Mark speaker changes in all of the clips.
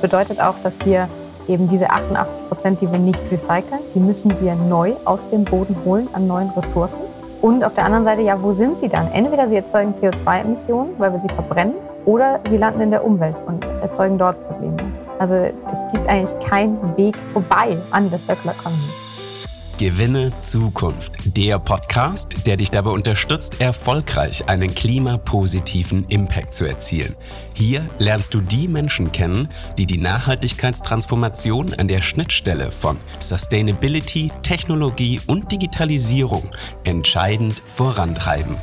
Speaker 1: bedeutet auch, dass wir eben diese 88 Prozent, die wir nicht recyceln, die müssen wir neu aus dem Boden holen an neuen Ressourcen. Und auf der anderen Seite, ja, wo sind sie dann? Entweder sie erzeugen CO2-Emissionen, weil wir sie verbrennen, oder sie landen in der Umwelt und erzeugen dort Probleme. Also es gibt eigentlich keinen Weg vorbei an der Circular Economy.
Speaker 2: Gewinne Zukunft. Der Podcast, der dich dabei unterstützt, erfolgreich einen klimapositiven Impact zu erzielen. Hier lernst du die Menschen kennen, die die Nachhaltigkeitstransformation an der Schnittstelle von Sustainability, Technologie und Digitalisierung entscheidend vorantreiben.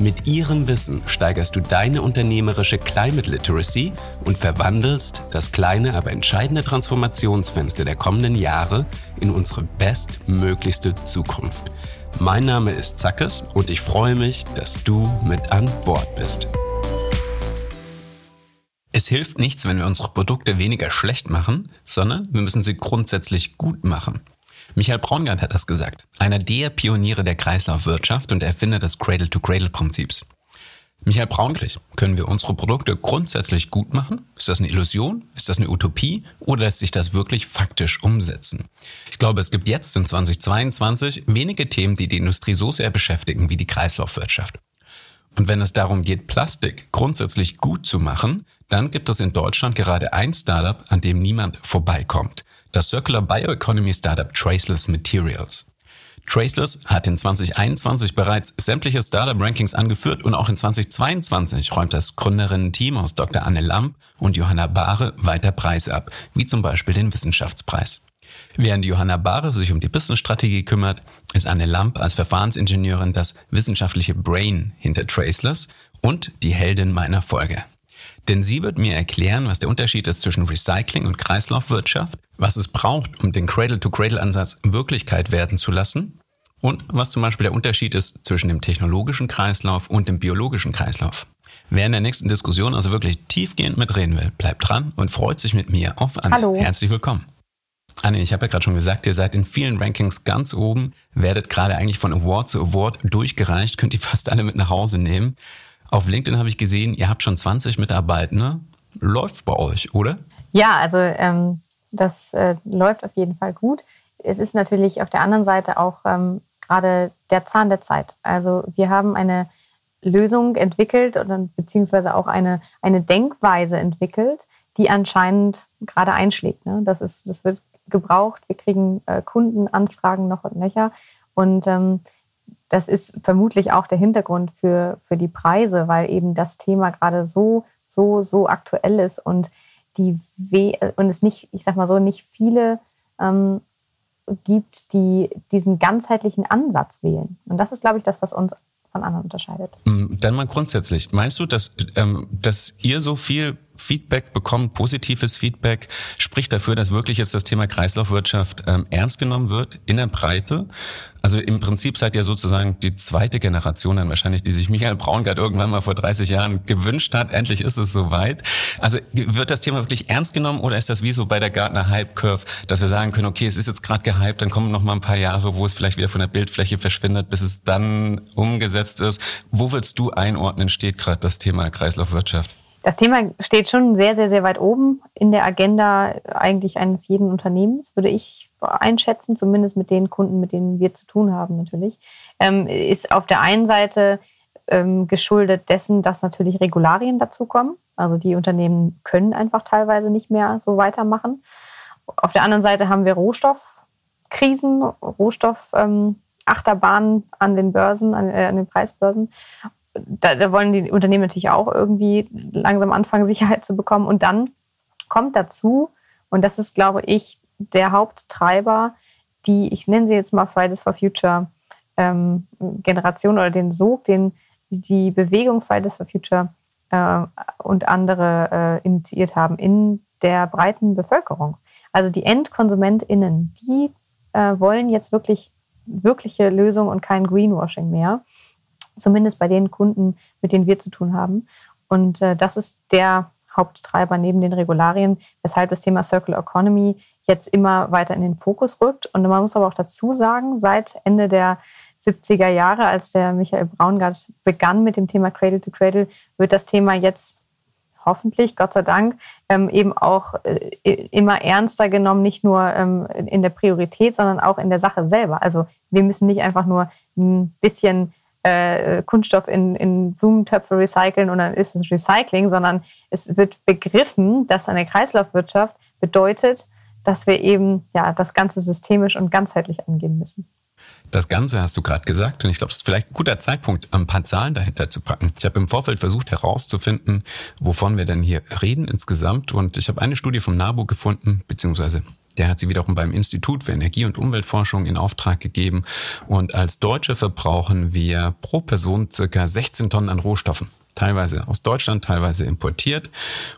Speaker 2: Mit ihrem Wissen steigerst du deine unternehmerische Climate Literacy und verwandelst das kleine, aber entscheidende Transformationsfenster der kommenden Jahre in unsere bestmöglichste Zukunft. Mein Name ist Zackes und ich freue mich, dass du mit an Bord bist. Es hilft nichts, wenn wir unsere Produkte weniger schlecht machen, sondern wir müssen sie grundsätzlich gut machen. Michael Braungart hat das gesagt. Einer der Pioniere der Kreislaufwirtschaft und Erfinder des Cradle-to-Cradle-Prinzips. Michael Braunglich, können wir unsere Produkte grundsätzlich gut machen? Ist das eine Illusion? Ist das eine Utopie? Oder lässt sich das wirklich faktisch umsetzen? Ich glaube, es gibt jetzt in 2022 wenige Themen, die die Industrie so sehr beschäftigen wie die Kreislaufwirtschaft. Und wenn es darum geht, Plastik grundsätzlich gut zu machen, dann gibt es in Deutschland gerade ein Startup, an dem niemand vorbeikommt das Circular Bioeconomy Startup Traceless Materials. Traceless hat in 2021 bereits sämtliche Startup-Rankings angeführt und auch in 2022 räumt das Gründerinnen-Team aus Dr. Anne Lamp und Johanna Bahre weiter Preise ab, wie zum Beispiel den Wissenschaftspreis. Während Johanna Bahre sich um die Business-Strategie kümmert, ist Anne Lamp als Verfahrensingenieurin das wissenschaftliche Brain hinter Traceless und die Heldin meiner Folge. Denn sie wird mir erklären, was der Unterschied ist zwischen Recycling und Kreislaufwirtschaft, was es braucht, um den Cradle-to-Cradle-Ansatz Wirklichkeit werden zu lassen und was zum Beispiel der Unterschied ist zwischen dem technologischen Kreislauf und dem biologischen Kreislauf. Wer in der nächsten Diskussion also wirklich tiefgehend mitreden will, bleibt dran und freut sich mit mir auf Anne.
Speaker 1: Hallo.
Speaker 2: Herzlich willkommen. Anne, ich habe ja gerade schon gesagt, ihr seid in vielen Rankings ganz oben, werdet gerade eigentlich von Award zu Award durchgereicht, könnt ihr fast alle mit nach Hause nehmen. Auf LinkedIn habe ich gesehen, ihr habt schon 20 Mitarbeitende. Läuft bei euch, oder?
Speaker 1: Ja, also ähm, das äh, läuft auf jeden Fall gut. Es ist natürlich auf der anderen Seite auch ähm, gerade der Zahn der Zeit. Also wir haben eine Lösung entwickelt oder beziehungsweise auch eine, eine Denkweise entwickelt, die anscheinend gerade einschlägt. Ne? Das, ist, das wird gebraucht. Wir kriegen äh, Kundenanfragen noch und nöcher. Und ähm, das ist vermutlich auch der Hintergrund für, für die Preise, weil eben das Thema gerade so, so, so aktuell ist und die We und es nicht, ich sag mal so, nicht viele ähm, gibt, die diesen ganzheitlichen Ansatz wählen. Und das ist, glaube ich, das, was uns von anderen unterscheidet.
Speaker 2: Mm, dann mal grundsätzlich. Meinst du, dass, ähm, dass ihr so viel Feedback bekommt, positives Feedback, spricht dafür, dass wirklich jetzt das Thema Kreislaufwirtschaft ähm, ernst genommen wird in der Breite? Also im Prinzip seid ihr sozusagen die zweite Generation dann wahrscheinlich, die sich Michael Braungart irgendwann mal vor 30 Jahren gewünscht hat. Endlich ist es soweit. Also wird das Thema wirklich ernst genommen oder ist das wie so bei der Gartner Hype Curve, dass wir sagen können, okay, es ist jetzt gerade gehypt, dann kommen noch mal ein paar Jahre, wo es vielleicht wieder von der Bildfläche verschwindet, bis es dann umgesetzt ist. Wo willst du einordnen, steht gerade das Thema Kreislaufwirtschaft?
Speaker 1: Das Thema steht schon sehr, sehr, sehr weit oben in der Agenda eigentlich eines jeden Unternehmens, würde ich einschätzen, zumindest mit den Kunden, mit denen wir zu tun haben natürlich. Ähm, ist auf der einen Seite ähm, geschuldet dessen, dass natürlich Regularien dazukommen. Also die Unternehmen können einfach teilweise nicht mehr so weitermachen. Auf der anderen Seite haben wir Rohstoffkrisen, Rohstoffachterbahnen ähm, an den Börsen, an, äh, an den Preisbörsen da, da wollen die Unternehmen natürlich auch irgendwie langsam anfangen, Sicherheit zu bekommen. Und dann kommt dazu, und das ist, glaube ich, der Haupttreiber, die, ich nenne sie jetzt mal Fridays for Future ähm, Generation oder den Sog, den die Bewegung Fridays for Future äh, und andere äh, initiiert haben in der breiten Bevölkerung. Also die EndkonsumentInnen, die äh, wollen jetzt wirklich wirkliche Lösungen und kein Greenwashing mehr zumindest bei den Kunden, mit denen wir zu tun haben. Und äh, das ist der Haupttreiber neben den Regularien, weshalb das Thema Circular Economy jetzt immer weiter in den Fokus rückt. Und man muss aber auch dazu sagen, seit Ende der 70er Jahre, als der Michael Braungart begann mit dem Thema Cradle to Cradle, wird das Thema jetzt hoffentlich, Gott sei Dank, ähm, eben auch äh, immer ernster genommen, nicht nur ähm, in der Priorität, sondern auch in der Sache selber. Also wir müssen nicht einfach nur ein bisschen äh, Kunststoff in, in Blumentöpfe recyceln und dann ist es Recycling, sondern es wird begriffen, dass eine Kreislaufwirtschaft bedeutet, dass wir eben ja, das Ganze systemisch und ganzheitlich angehen müssen.
Speaker 2: Das Ganze hast du gerade gesagt und ich glaube, es ist vielleicht ein guter Zeitpunkt, ein paar Zahlen dahinter zu packen. Ich habe im Vorfeld versucht herauszufinden, wovon wir denn hier reden insgesamt und ich habe eine Studie vom NABU gefunden, beziehungsweise der hat sie wiederum beim Institut für Energie- und Umweltforschung in Auftrag gegeben und als Deutsche verbrauchen wir pro Person circa 16 Tonnen an Rohstoffen teilweise aus Deutschland, teilweise importiert.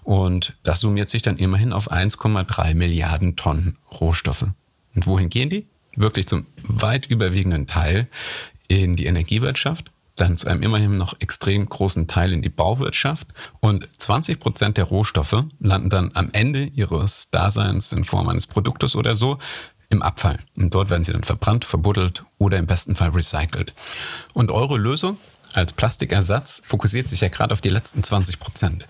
Speaker 2: Und das summiert sich dann immerhin auf 1,3 Milliarden Tonnen Rohstoffe. Und wohin gehen die? wirklich zum weit überwiegenden Teil in die Energiewirtschaft, dann zu einem immerhin noch extrem großen Teil in die Bauwirtschaft und 20 Prozent der Rohstoffe landen dann am Ende ihres Daseins in Form eines Produktes oder so im Abfall. Und dort werden sie dann verbrannt, verbuddelt oder im besten Fall recycelt. Und eure Lösung als Plastikersatz fokussiert sich ja gerade auf die letzten 20 Prozent.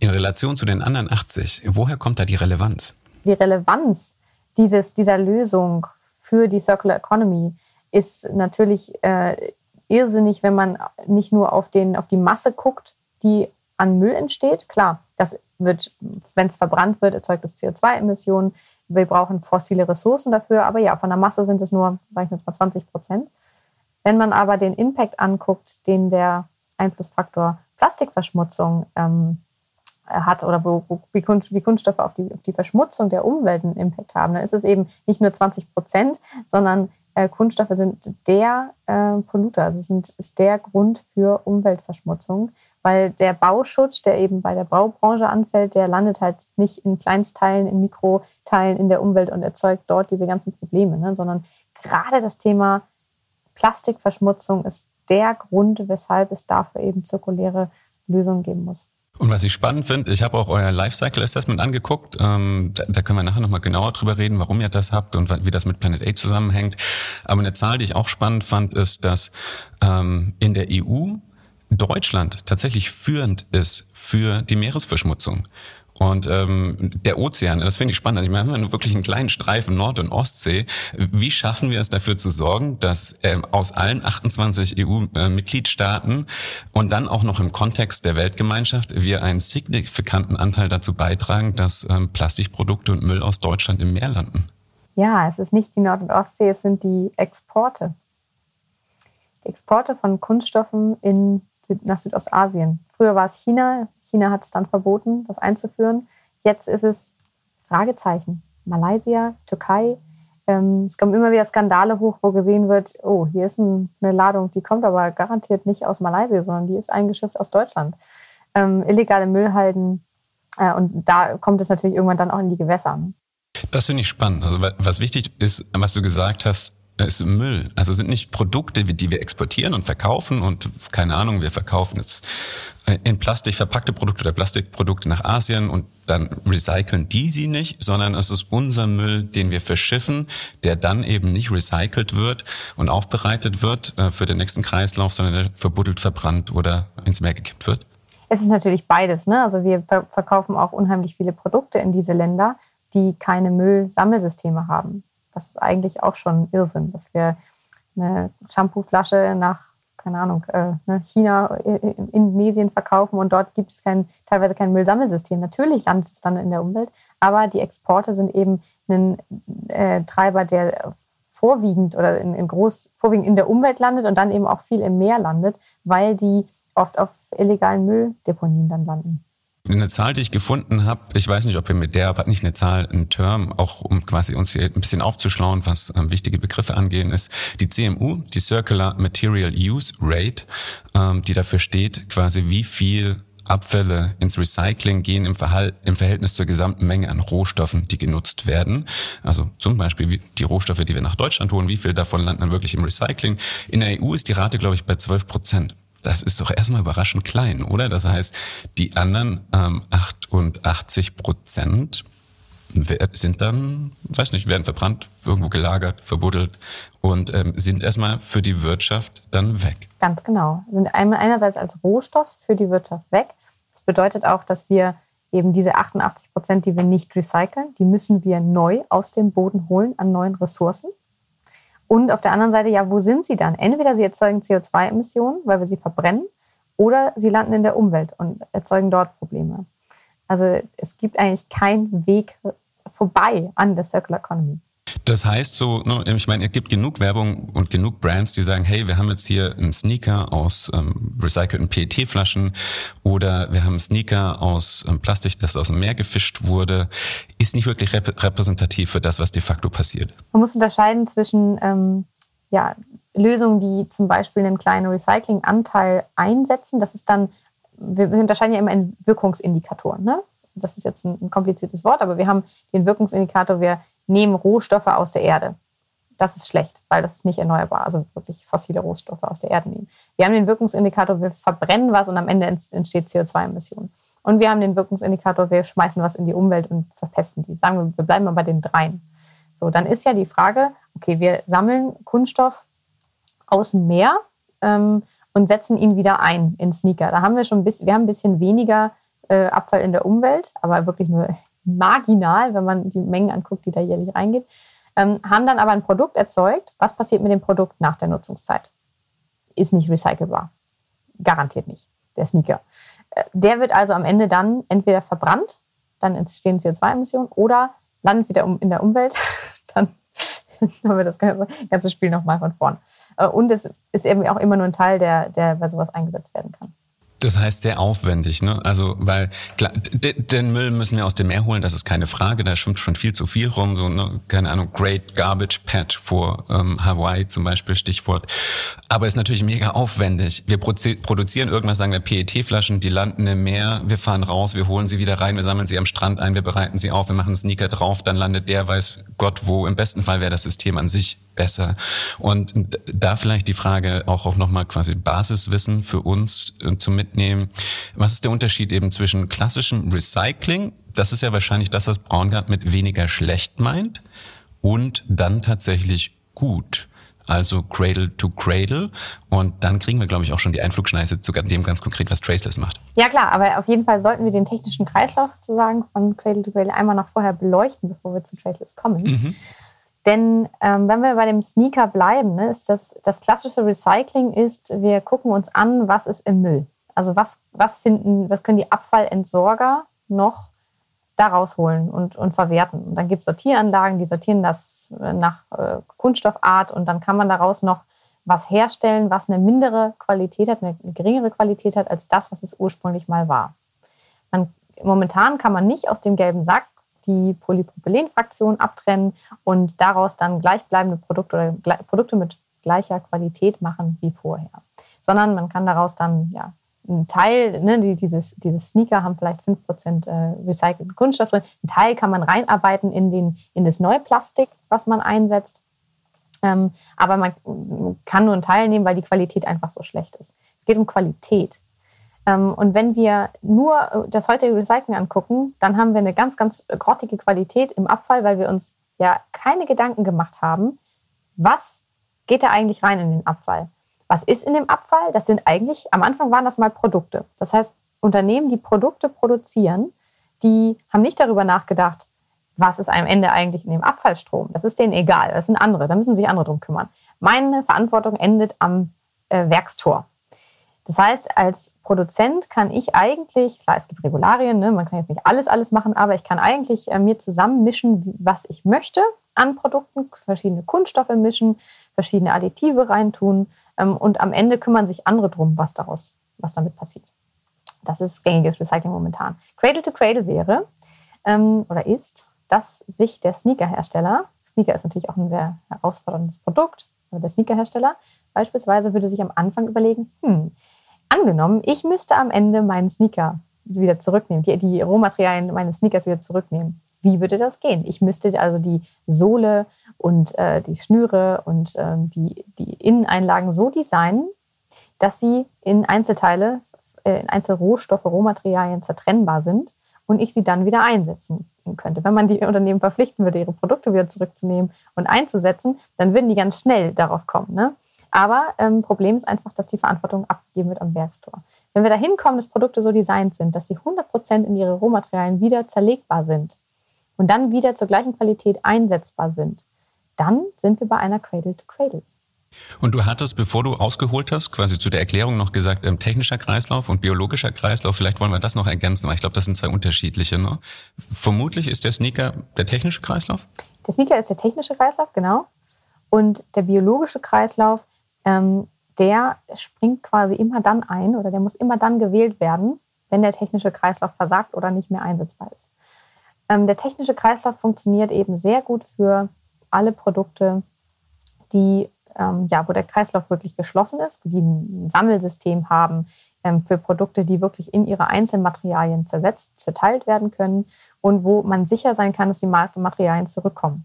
Speaker 2: In Relation zu den anderen 80, woher kommt da die Relevanz?
Speaker 1: Die Relevanz dieses, dieser Lösung für die Circular Economy ist natürlich äh, irrsinnig, wenn man nicht nur auf, den, auf die Masse guckt, die an Müll entsteht. Klar, das wird, wenn es verbrannt wird, erzeugt es CO2-Emissionen. Wir brauchen fossile Ressourcen dafür. Aber ja, von der Masse sind es nur, sage ich jetzt mal, 20 Prozent. Wenn man aber den Impact anguckt, den der Einflussfaktor Plastikverschmutzung ähm, hat oder wo, wo, wie, Kunst, wie, Kunststoffe auf die, auf die Verschmutzung der Umwelt einen Impact haben, dann ist es eben nicht nur 20 Prozent, sondern äh, Kunststoffe sind der äh, Polluter, also sind, ist der Grund für Umweltverschmutzung, weil der Bauschutt, der eben bei der Baubranche anfällt, der landet halt nicht in Kleinstteilen, in Mikroteilen in der Umwelt und erzeugt dort diese ganzen Probleme, ne? sondern gerade das Thema Plastikverschmutzung ist der Grund, weshalb es dafür eben zirkuläre Lösungen geben muss.
Speaker 2: Und was ich spannend finde, ich habe auch euer Lifecycle Assessment angeguckt. Ähm, da, da, können wir nachher nochmal genauer drüber reden, warum ihr das habt und wie das mit Planet A zusammenhängt. Aber eine Zahl, die ich auch spannend fand, ist, dass ähm, in der EU Deutschland tatsächlich führend ist für die Meeresverschmutzung. Und ähm, der Ozean, das finde ich spannend. Also wir haben ja wirklich einen kleinen Streifen Nord- und Ostsee. Wie schaffen wir es dafür zu sorgen, dass ähm, aus allen 28 EU-Mitgliedstaaten und dann auch noch im Kontext der Weltgemeinschaft wir einen signifikanten Anteil dazu beitragen, dass ähm, Plastikprodukte und Müll aus Deutschland im Meer landen?
Speaker 1: Ja, es ist nicht die Nord- und Ostsee, es sind die Exporte. Die Exporte von Kunststoffen in, nach Südostasien. Früher war es China, China hat es dann verboten, das einzuführen. Jetzt ist es Fragezeichen. Malaysia, Türkei. Ähm, es kommen immer wieder Skandale hoch, wo gesehen wird, oh, hier ist eine Ladung, die kommt aber garantiert nicht aus Malaysia, sondern die ist eingeschifft aus Deutschland. Ähm, illegale Müllhalden. Äh, und da kommt es natürlich irgendwann dann auch in die Gewässer.
Speaker 2: Das finde ich spannend. Also was wichtig ist, was du gesagt hast, ist Müll. Also sind nicht Produkte, die wir exportieren und verkaufen und keine Ahnung, wir verkaufen jetzt in Plastik verpackte Produkte oder Plastikprodukte nach Asien und dann recyceln die sie nicht, sondern es ist unser Müll, den wir verschiffen, der dann eben nicht recycelt wird und aufbereitet wird äh, für den nächsten Kreislauf, sondern der verbuddelt, verbrannt oder ins Meer gekippt wird.
Speaker 1: Es ist natürlich beides. Ne? Also wir verkaufen auch unheimlich viele Produkte in diese Länder, die keine Müllsammelsysteme haben. Das ist eigentlich auch schon Irrsinn, dass wir eine Shampooflasche nach keine Ahnung, äh, ne, China, äh, Indonesien verkaufen und dort gibt es kein, teilweise kein Müllsammelsystem. Natürlich landet es dann in der Umwelt, aber die Exporte sind eben ein äh, Treiber, der vorwiegend oder in, in groß, vorwiegend in der Umwelt landet und dann eben auch viel im Meer landet, weil die oft auf illegalen Mülldeponien dann landen.
Speaker 2: Eine Zahl, die ich gefunden habe, ich weiß nicht, ob wir mit der, aber nicht eine Zahl, ein Term, auch um quasi uns hier ein bisschen aufzuschlauen, was ähm, wichtige Begriffe angehen, ist die CMU, die Circular Material Use Rate, ähm, die dafür steht, quasi wie viel Abfälle ins Recycling gehen im, Verhalt, im Verhältnis zur gesamten Menge an Rohstoffen, die genutzt werden. Also zum Beispiel die Rohstoffe, die wir nach Deutschland holen, wie viel davon landen dann wirklich im Recycling. In der EU ist die Rate, glaube ich, bei 12 Prozent das ist doch erstmal überraschend klein, oder? Das heißt, die anderen ähm, 88 Prozent sind dann, weiß nicht, werden verbrannt, irgendwo gelagert, verbuddelt und ähm, sind erstmal für die Wirtschaft dann weg.
Speaker 1: Ganz genau. Sind einerseits als Rohstoff für die Wirtschaft weg. Das bedeutet auch, dass wir eben diese 88 Prozent, die wir nicht recyceln, die müssen wir neu aus dem Boden holen an neuen Ressourcen. Und auf der anderen Seite, ja, wo sind sie dann? Entweder sie erzeugen CO2-Emissionen, weil wir sie verbrennen, oder sie landen in der Umwelt und erzeugen dort Probleme. Also es gibt eigentlich keinen Weg vorbei an der Circular Economy.
Speaker 2: Das heißt so, ne, ich meine, es gibt genug Werbung und genug Brands, die sagen, hey, wir haben jetzt hier einen Sneaker aus ähm, recycelten PET-Flaschen oder wir haben einen Sneaker aus ähm, Plastik, das aus dem Meer gefischt wurde. Ist nicht wirklich rep repräsentativ für das, was de facto passiert.
Speaker 1: Man muss unterscheiden zwischen ähm, ja, Lösungen, die zum Beispiel einen kleinen Recyclinganteil einsetzen. Das ist dann, wir unterscheiden ja immer in Wirkungsindikatoren. Ne? Das ist jetzt ein, ein kompliziertes Wort, aber wir haben den Wirkungsindikator, wir nehmen Rohstoffe aus der Erde. Das ist schlecht, weil das ist nicht erneuerbar. Also wirklich fossile Rohstoffe aus der Erde nehmen. Wir haben den Wirkungsindikator, wir verbrennen was und am Ende entsteht CO2-Emissionen. Und wir haben den Wirkungsindikator, wir schmeißen was in die Umwelt und verpesten die. Sagen wir, wir bleiben mal bei den dreien. So, dann ist ja die Frage, okay, wir sammeln Kunststoff aus dem Meer ähm, und setzen ihn wieder ein in Sneaker. Da haben wir schon ein bisschen, wir haben ein bisschen weniger äh, Abfall in der Umwelt, aber wirklich nur marginal, wenn man die Mengen anguckt, die da jährlich reingeht, ähm, haben dann aber ein Produkt erzeugt. Was passiert mit dem Produkt nach der Nutzungszeit? Ist nicht recycelbar. Garantiert nicht, der Sneaker. Äh, der wird also am Ende dann entweder verbrannt, dann entstehen CO2-Emissionen, oder landet wieder in der Umwelt, dann haben wir das ganze Spiel nochmal von vorn. Äh, und es ist eben auch immer nur ein Teil, der, der bei sowas eingesetzt werden kann.
Speaker 2: Das heißt sehr aufwendig, ne? Also, weil klar, den Müll müssen wir aus dem Meer holen, das ist keine Frage. Da schwimmt schon viel zu viel rum. So, ne? keine Ahnung, Great Garbage Patch vor ähm, Hawaii zum Beispiel, Stichwort. Aber ist natürlich mega aufwendig. Wir produzieren irgendwas, sagen wir PET-Flaschen, die landen im Meer, wir fahren raus, wir holen sie wieder rein, wir sammeln sie am Strand ein, wir bereiten sie auf, wir machen Sneaker drauf, dann landet der, weiß Gott wo. Im besten Fall wäre das System an sich besser. Und da vielleicht die Frage auch, auch nochmal quasi Basiswissen für uns äh, zu mitnehmen. Was ist der Unterschied eben zwischen klassischem Recycling? Das ist ja wahrscheinlich das, was Braungart mit weniger schlecht meint. Und dann tatsächlich gut also Cradle to Cradle. Und dann kriegen wir, glaube ich, auch schon die Einflugschneise zu dem ganz konkret, was Traceless macht.
Speaker 1: Ja klar, aber auf jeden Fall sollten wir den technischen Kreislauf sozusagen von Cradle to Cradle einmal noch vorher beleuchten, bevor wir zu Traceless kommen. Mhm. Denn ähm, wenn wir bei dem Sneaker bleiben, ne, ist das, das klassische Recycling ist, wir gucken uns an, was ist im Müll. Also was, was finden, was können die Abfallentsorger noch da rausholen und, und verwerten. Und dann gibt es Sortieranlagen, die sortieren das äh, nach äh, Kunststoffart und dann kann man daraus noch was herstellen, was eine mindere Qualität hat, eine geringere Qualität hat als das, was es ursprünglich mal war. Man, momentan kann man nicht aus dem gelben Sack die Polypropylenfraktion abtrennen und daraus dann gleichbleibende Produkte oder Produkte mit gleicher Qualität machen wie vorher. Sondern man kann daraus dann ja, einen Teil, ne, die, dieses, dieses Sneaker haben vielleicht 5% äh, recycelten Kunststoff drin. Ein Teil kann man reinarbeiten in, den, in das neue Plastik, was man einsetzt. Ähm, aber man kann nur einen Teil nehmen, weil die Qualität einfach so schlecht ist. Es geht um Qualität. Ähm, und wenn wir nur äh, das heutige Recycling angucken, dann haben wir eine ganz, ganz grottige Qualität im Abfall, weil wir uns ja keine Gedanken gemacht haben, was geht da eigentlich rein in den Abfall? Was ist in dem Abfall? Das sind eigentlich, am Anfang waren das mal Produkte. Das heißt, Unternehmen, die Produkte produzieren, die haben nicht darüber nachgedacht, was ist am Ende eigentlich in dem Abfallstrom. Das ist denen egal. Das sind andere. Da müssen sich andere drum kümmern. Meine Verantwortung endet am äh, Werkstor. Das heißt, als Produzent kann ich eigentlich, klar, es gibt Regularien, ne, man kann jetzt nicht alles, alles machen, aber ich kann eigentlich äh, mir zusammenmischen, was ich möchte an Produkten, verschiedene Kunststoffe mischen, verschiedene Additive reintun ähm, und am Ende kümmern sich andere drum, was daraus, was damit passiert. Das ist gängiges Recycling momentan. Cradle to Cradle wäre ähm, oder ist, dass sich der Sneakerhersteller, Sneaker ist natürlich auch ein sehr herausforderndes Produkt, aber der Sneakerhersteller beispielsweise würde sich am Anfang überlegen, hm, angenommen, ich müsste am Ende meinen Sneaker wieder zurücknehmen, die, die Rohmaterialien meines Sneakers wieder zurücknehmen. Wie würde das gehen? Ich müsste also die Sohle und äh, die Schnüre und äh, die, die Inneneinlagen so designen, dass sie in Einzelteile, äh, in Einzelrohstoffe, Rohmaterialien zertrennbar sind und ich sie dann wieder einsetzen könnte. Wenn man die Unternehmen verpflichten würde, ihre Produkte wieder zurückzunehmen und einzusetzen, dann würden die ganz schnell darauf kommen. Ne? Aber ähm, Problem ist einfach, dass die Verantwortung abgegeben wird am Werkstor. Wenn wir da hinkommen, dass Produkte so designt sind, dass sie 100% in ihre Rohmaterialien wieder zerlegbar sind und dann wieder zur gleichen Qualität einsetzbar sind, dann sind wir bei einer Cradle-to-Cradle.
Speaker 2: Und du hattest, bevor du ausgeholt hast, quasi zu der Erklärung noch gesagt, ähm, technischer Kreislauf und biologischer Kreislauf. Vielleicht wollen wir das noch ergänzen, weil ich glaube, das sind zwei unterschiedliche. Ne? Vermutlich ist der Sneaker der technische Kreislauf?
Speaker 1: Der Sneaker ist der technische Kreislauf, genau. Und der biologische Kreislauf, ähm, der springt quasi immer dann ein oder der muss immer dann gewählt werden, wenn der technische Kreislauf versagt oder nicht mehr einsetzbar ist. Ähm, der technische Kreislauf funktioniert eben sehr gut für alle Produkte, die, ähm, ja, wo der Kreislauf wirklich geschlossen ist, die ein Sammelsystem haben ähm, für Produkte, die wirklich in ihre Einzelmaterialien zersetzt, zerteilt werden können und wo man sicher sein kann, dass die Materialien zurückkommen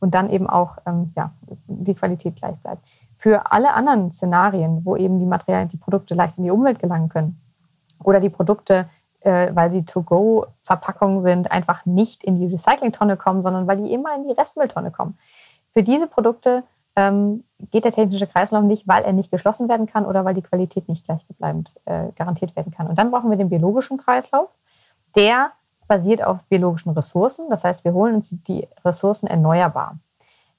Speaker 1: und dann eben auch ähm, ja, die Qualität gleich bleibt. Für alle anderen Szenarien, wo eben die Materialien, die Produkte leicht in die Umwelt gelangen können oder die Produkte äh, weil sie To-Go-Verpackungen sind, einfach nicht in die Recyclingtonne kommen, sondern weil die immer in die Restmülltonne kommen. Für diese Produkte ähm, geht der technische Kreislauf nicht, weil er nicht geschlossen werden kann oder weil die Qualität nicht gleichbleibend äh, garantiert werden kann. Und dann brauchen wir den biologischen Kreislauf, der basiert auf biologischen Ressourcen. Das heißt, wir holen uns die Ressourcen erneuerbar.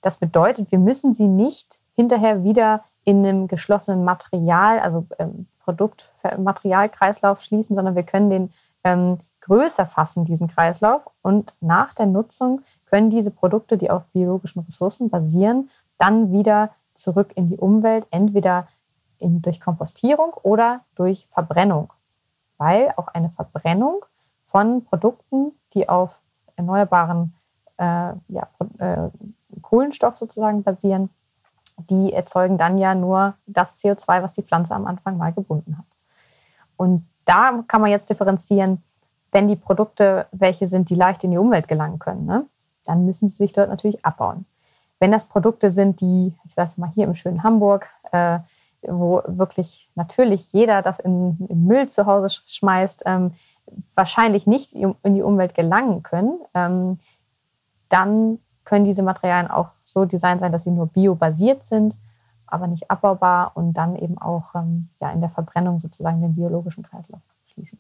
Speaker 1: Das bedeutet, wir müssen sie nicht hinterher wieder in einem geschlossenen Material, also ähm, Produktmaterialkreislauf schließen, sondern wir können den ähm, größer fassen, diesen Kreislauf. Und nach der Nutzung können diese Produkte, die auf biologischen Ressourcen basieren, dann wieder zurück in die Umwelt, entweder in, durch Kompostierung oder durch Verbrennung. Weil auch eine Verbrennung von Produkten, die auf erneuerbaren äh, ja, äh, Kohlenstoff sozusagen basieren, die erzeugen dann ja nur das CO2, was die Pflanze am Anfang mal gebunden hat. Und da kann man jetzt differenzieren, wenn die Produkte welche sind, die leicht in die Umwelt gelangen können, ne? dann müssen sie sich dort natürlich abbauen. Wenn das Produkte sind, die, ich sage mal hier im schönen Hamburg, äh, wo wirklich natürlich jeder das in, in Müll zu Hause schmeißt, ähm, wahrscheinlich nicht in die Umwelt gelangen können, ähm, dann können diese Materialien auch so designt sein, dass sie nur biobasiert sind, aber nicht abbaubar und dann eben auch ähm, ja, in der Verbrennung sozusagen den biologischen Kreislauf schließen.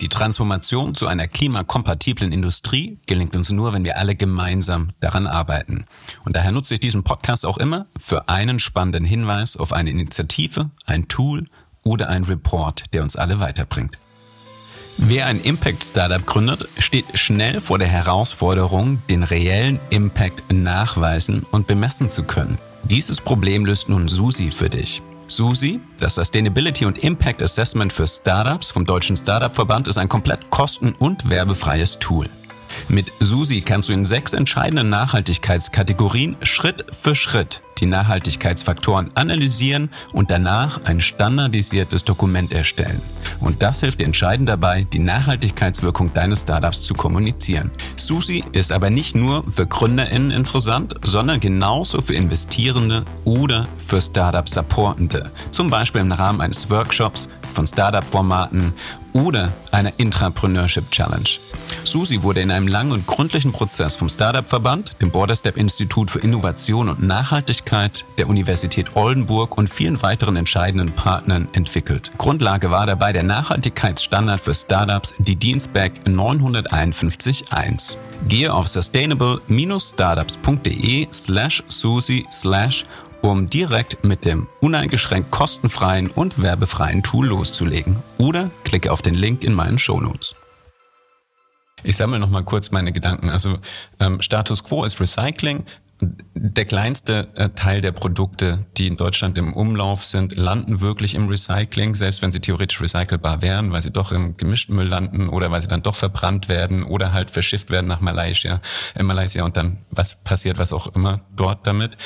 Speaker 2: Die Transformation zu einer klimakompatiblen Industrie gelingt uns nur, wenn wir alle gemeinsam daran arbeiten. Und daher nutze ich diesen Podcast auch immer für einen spannenden Hinweis auf eine Initiative, ein Tool oder ein Report, der uns alle weiterbringt. Wer ein Impact-Startup gründet, steht schnell vor der Herausforderung, den reellen Impact nachweisen und bemessen zu können. Dieses Problem löst nun Susi für dich. Susi, das Sustainability und Impact Assessment für Startups vom Deutschen Startup-Verband, ist ein komplett kosten- und werbefreies Tool. Mit Susi kannst du in sechs entscheidenden Nachhaltigkeitskategorien Schritt für Schritt die Nachhaltigkeitsfaktoren analysieren und danach ein standardisiertes Dokument erstellen. Und das hilft dir entscheidend dabei, die Nachhaltigkeitswirkung deines Startups zu kommunizieren. Susi ist aber nicht nur für GründerInnen interessant, sondern genauso für Investierende oder für Startup-Supportende. Zum Beispiel im Rahmen eines Workshops, von Startup-Formaten oder einer Intrapreneurship Challenge. Susi wurde in einem langen und gründlichen Prozess vom Startup-Verband, dem Borderstep Institut für Innovation und Nachhaltigkeit, der Universität Oldenburg und vielen weiteren entscheidenden Partnern entwickelt. Grundlage war dabei der Nachhaltigkeitsstandard für Startups, die Dienstback 951.1. Gehe auf sustainable-startups.de slash Susi slash um direkt mit dem uneingeschränkt kostenfreien und werbefreien Tool loszulegen. Oder klicke auf den Link in meinen Shownotes. Ich sammle noch mal kurz meine Gedanken. Also ähm, Status Quo ist Recycling. Der kleinste äh, Teil der Produkte, die in Deutschland im Umlauf sind, landen wirklich im Recycling, selbst wenn sie theoretisch recycelbar wären, weil sie doch im gemischten Müll landen oder weil sie dann doch verbrannt werden oder halt verschifft werden nach Malaysia, in Malaysia und dann was passiert, was auch immer dort damit.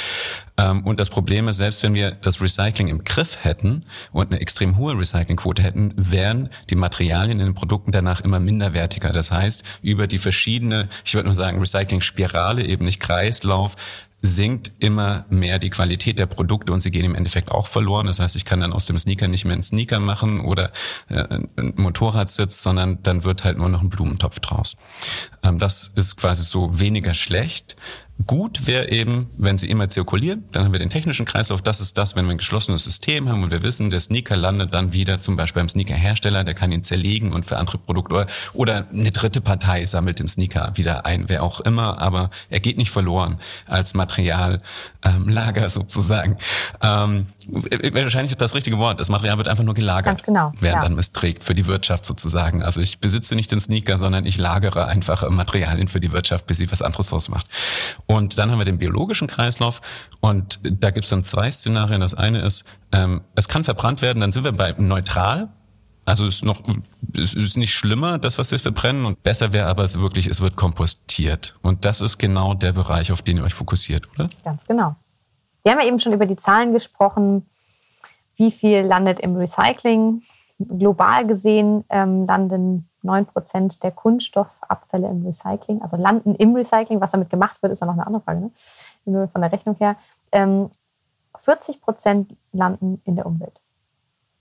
Speaker 2: Ähm, und das Problem ist, selbst wenn wir das Recycling im Griff hätten und eine extrem hohe Recyclingquote hätten, wären die Materialien in den Produkten danach immer minderwertiger. Das heißt, über die verschiedene, ich würde nur sagen, Recycling-Spirale, eben nicht Kreislauf, sinkt immer mehr die Qualität der Produkte und sie gehen im Endeffekt auch verloren. Das heißt, ich kann dann aus dem Sneaker nicht mehr einen Sneaker machen oder äh, einen Motorradsitz, sondern dann wird halt nur noch ein Blumentopf draus. Ähm, das ist quasi so weniger schlecht. Gut wäre eben, wenn sie immer zirkulieren, dann haben wir den technischen Kreislauf. Das ist das, wenn wir ein geschlossenes System haben und wir wissen, der Sneaker landet dann wieder zum Beispiel beim Sneakerhersteller, der kann ihn zerlegen und für andere Produkte oder eine dritte Partei sammelt den Sneaker wieder ein, wer auch immer, aber er geht nicht verloren als Materiallager ähm, sozusagen. Ähm, wahrscheinlich das richtige Wort. Das Material wird einfach nur gelagert,
Speaker 1: Ganz genau,
Speaker 2: während
Speaker 1: ja.
Speaker 2: dann es trägt für die Wirtschaft sozusagen. Also ich besitze nicht den Sneaker, sondern ich lagere einfach Materialien für die Wirtschaft, bis sie was anderes draus macht. Und dann haben wir den biologischen Kreislauf und da gibt es dann zwei Szenarien. Das eine ist, ähm, es kann verbrannt werden, dann sind wir bei neutral. Also es ist noch, es ist nicht schlimmer, das, was wir verbrennen, und besser wäre aber es wirklich, es wird kompostiert. Und das ist genau der Bereich, auf den ihr euch fokussiert, oder?
Speaker 1: Ganz genau. Wir haben ja eben schon über die Zahlen gesprochen, wie viel landet im Recycling. Global gesehen ähm, landen 9% der Kunststoffabfälle im Recycling, also landen im Recycling. Was damit gemacht wird, ist ja noch eine andere Frage, ne? nur von der Rechnung her. Ähm, 40% landen in der Umwelt,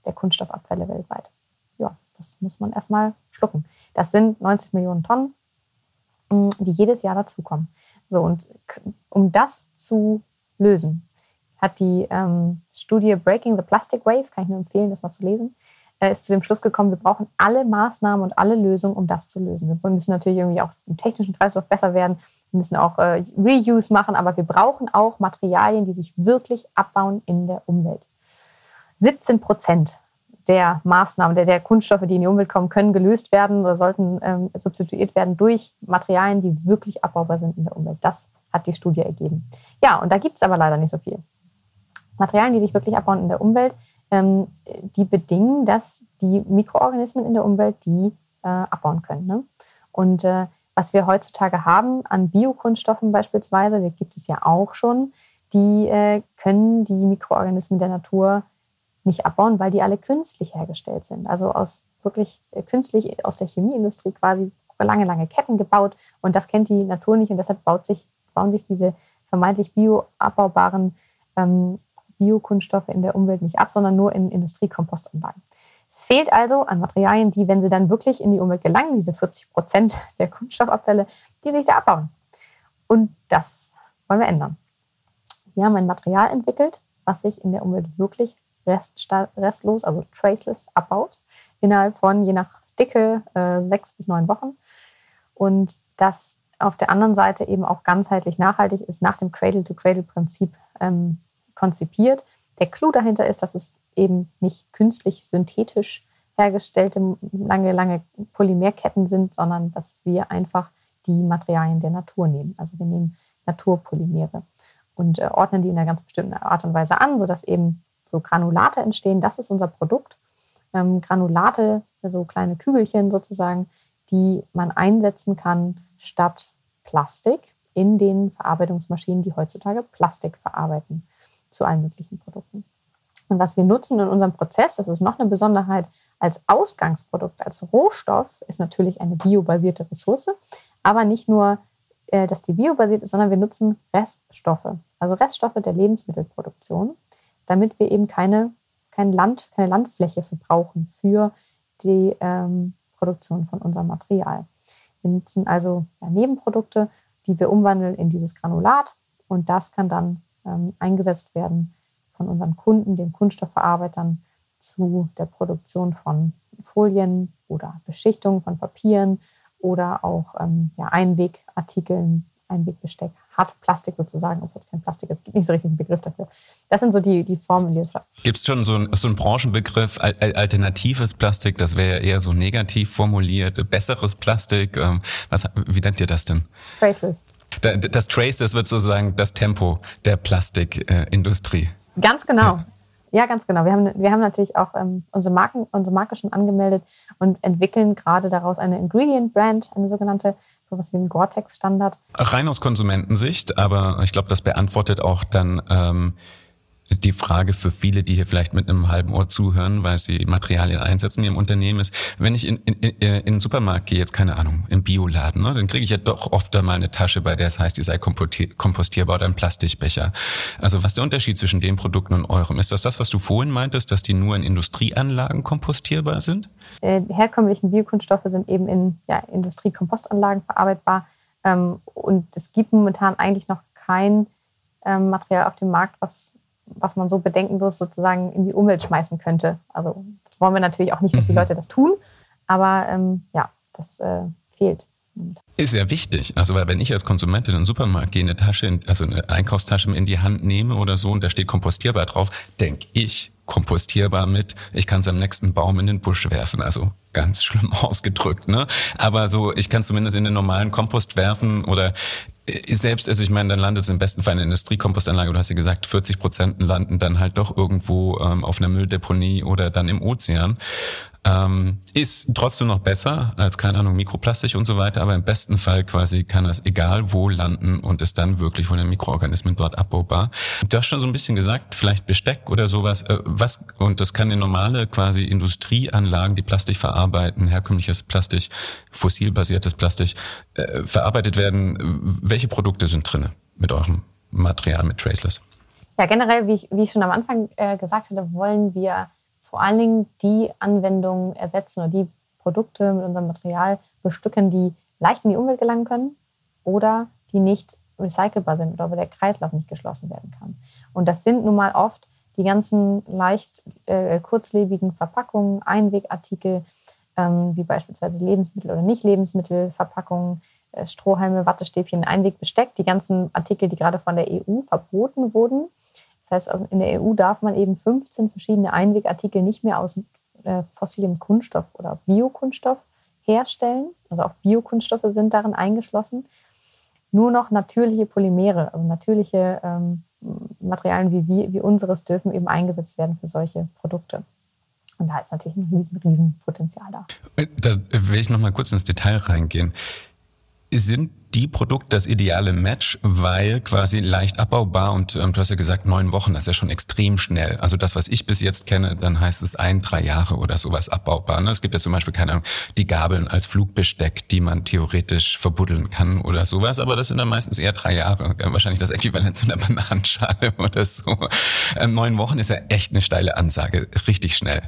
Speaker 1: der Kunststoffabfälle weltweit. Ja, das muss man erstmal schlucken. Das sind 90 Millionen Tonnen, mm, die jedes Jahr dazukommen. So, und um das zu lösen, hat die ähm, Studie Breaking the Plastic Wave, kann ich nur empfehlen, das mal zu lesen, äh, ist zu dem Schluss gekommen, wir brauchen alle Maßnahmen und alle Lösungen, um das zu lösen. Wir müssen natürlich irgendwie auch im technischen Kreislauf besser werden. Wir müssen auch äh, Reuse machen, aber wir brauchen auch Materialien, die sich wirklich abbauen in der Umwelt. 17 Prozent der Maßnahmen, der, der Kunststoffe, die in die Umwelt kommen, können gelöst werden oder sollten ähm, substituiert werden durch Materialien, die wirklich abbaubar sind in der Umwelt. Das hat die Studie ergeben. Ja, und da gibt es aber leider nicht so viel. Materialien, die sich wirklich abbauen in der Umwelt, ähm, die bedingen, dass die Mikroorganismen in der Umwelt die äh, abbauen können. Ne? Und äh, was wir heutzutage haben an Biokunststoffen beispielsweise, die gibt es ja auch schon, die äh, können die Mikroorganismen der Natur nicht abbauen, weil die alle künstlich hergestellt sind. Also aus wirklich äh, künstlich aus der Chemieindustrie quasi lange, lange Ketten gebaut. Und das kennt die Natur nicht und deshalb baut sich, bauen sich diese vermeintlich bioabbaubaren ähm, Biokunststoffe in der Umwelt nicht ab, sondern nur in Industriekompostanlagen. Es fehlt also an Materialien, die, wenn sie dann wirklich in die Umwelt gelangen, diese 40 Prozent der Kunststoffabfälle, die sich da abbauen. Und das wollen wir ändern. Wir haben ein Material entwickelt, was sich in der Umwelt wirklich restlos, also traceless abbaut, innerhalb von je nach Dicke äh, sechs bis neun Wochen. Und das auf der anderen Seite eben auch ganzheitlich nachhaltig ist, nach dem Cradle-to-Cradle-Prinzip ähm, konzipiert. Der Clou dahinter ist, dass es eben nicht künstlich synthetisch hergestellte lange, lange Polymerketten sind, sondern dass wir einfach die Materialien der Natur nehmen. Also wir nehmen Naturpolymere und äh, ordnen die in einer ganz bestimmten Art und Weise an, sodass eben so Granulate entstehen. Das ist unser Produkt. Ähm, Granulate, so kleine Kügelchen sozusagen, die man einsetzen kann statt Plastik in den Verarbeitungsmaschinen, die heutzutage Plastik verarbeiten zu allen möglichen Produkten. Und was wir nutzen in unserem Prozess, das ist noch eine Besonderheit, als Ausgangsprodukt, als Rohstoff ist natürlich eine biobasierte Ressource, aber nicht nur, äh, dass die biobasiert ist, sondern wir nutzen Reststoffe, also Reststoffe der Lebensmittelproduktion, damit wir eben keine, kein Land, keine Landfläche verbrauchen für die ähm, Produktion von unserem Material. Wir nutzen also ja, Nebenprodukte, die wir umwandeln in dieses Granulat und das kann dann ähm, eingesetzt werden von unseren Kunden, den Kunststoffverarbeitern, zu der Produktion von Folien oder Beschichtung von Papieren oder auch ähm, ja, Einwegartikeln, Einwegbesteck, Hartplastik sozusagen, obwohl es kein Plastik ist. Es gibt nicht so richtig einen Begriff dafür. Das sind so die, die Formen, die es.
Speaker 2: Gibt es schon so, ein, so einen Branchenbegriff, alternatives Plastik, das wäre ja eher so negativ formuliert, besseres Plastik, ähm, was, wie nennt ihr das denn?
Speaker 1: Traceless.
Speaker 2: Das Trace, das wird sozusagen das Tempo der Plastikindustrie.
Speaker 1: Ganz genau. Ja. ja. ganz genau. Wir haben, wir haben natürlich auch ähm, unsere, Marken, unsere Marke schon angemeldet und entwickeln gerade daraus eine Ingredient-Brand, eine sogenannte, sowas wie ein Gore-Tex-Standard.
Speaker 2: Rein aus Konsumentensicht, aber ich glaube, das beantwortet auch dann ähm, die Frage für viele, die hier vielleicht mit einem halben Ohr zuhören, weil sie Materialien einsetzen in ihrem Unternehmen ist, wenn ich in, in, in den Supermarkt gehe, jetzt keine Ahnung, im Bioladen, ne, dann kriege ich ja doch oft einmal eine Tasche, bei der es heißt, die sei kompostierbar oder ein Plastikbecher. Also was ist der Unterschied zwischen den Produkten und eurem? Ist das das, was du vorhin meintest, dass die nur in Industrieanlagen kompostierbar sind?
Speaker 1: Äh, herkömmlichen Biokunststoffe sind eben in ja, Industriekompostanlagen verarbeitbar. Ähm, und es gibt momentan eigentlich noch kein ähm, Material auf dem Markt, was, was man so bedenkenlos sozusagen in die Umwelt schmeißen könnte. Also wollen wir natürlich auch nicht, dass die mhm. Leute das tun, aber ähm, ja, das äh, fehlt.
Speaker 2: Ist ja wichtig. Also, weil wenn ich als Konsument in den Supermarkt gehe, eine Tasche, also eine Einkaufstasche in die Hand nehme oder so und da steht kompostierbar drauf, denke ich kompostierbar mit, ich kann es am nächsten Baum in den Busch werfen. Also ganz schlimm ausgedrückt, ne? Aber so, ich kann zumindest in den normalen Kompost werfen oder selbst, also ich meine, dann landet es im besten Fall in der Industriekompostanlage, du hast ja gesagt, 40 Prozent landen dann halt doch irgendwo ähm, auf einer Mülldeponie oder dann im Ozean. Ähm, ist trotzdem noch besser als, keine Ahnung, Mikroplastik und so weiter, aber im besten Fall quasi kann das egal wo landen und ist dann wirklich von den Mikroorganismen dort abbaubar. Du hast schon so ein bisschen gesagt, vielleicht Besteck oder sowas, äh, was, und das kann in normale quasi Industrieanlagen, die Plastik verarbeiten, herkömmliches Plastik, fossilbasiertes Plastik, äh, verarbeitet werden. Welche Produkte sind drinne mit eurem Material, mit Traceless?
Speaker 1: Ja, generell, wie ich, wie ich schon am Anfang äh, gesagt hatte, wollen wir vor allen Dingen die Anwendungen ersetzen oder die Produkte mit unserem Material bestücken, die leicht in die Umwelt gelangen können oder die nicht recycelbar sind oder wo der Kreislauf nicht geschlossen werden kann. Und das sind nun mal oft die ganzen leicht äh, kurzlebigen Verpackungen, Einwegartikel, ähm, wie beispielsweise Lebensmittel- oder Nicht-Lebensmittelverpackungen, äh, Strohhalme, Wattestäbchen, Einwegbesteck, die ganzen Artikel, die gerade von der EU verboten wurden, heißt, in der EU darf man eben 15 verschiedene Einwegartikel nicht mehr aus äh, fossilem Kunststoff oder Biokunststoff herstellen. Also auch Biokunststoffe sind darin eingeschlossen. Nur noch natürliche Polymere, also natürliche ähm, Materialien wie, wie, wie unseres dürfen eben eingesetzt werden für solche Produkte. Und da ist natürlich ein riesen, riesen Potenzial da.
Speaker 2: Äh, da will ich noch mal kurz ins Detail reingehen. Sind die Produkte das ideale Match, weil quasi leicht abbaubar und ähm, du hast ja gesagt, neun Wochen, das ist ja schon extrem schnell. Also das, was ich bis jetzt kenne, dann heißt es ein, drei Jahre oder sowas abbaubar. Ne? Es gibt ja zum Beispiel, keine Ahnung, die Gabeln als Flugbesteck, die man theoretisch verbuddeln kann oder sowas, aber das sind dann meistens eher drei Jahre. Wahrscheinlich das Äquivalent zu einer Bananenschale oder so. Ähm, neun Wochen ist ja echt eine steile Ansage, richtig schnell.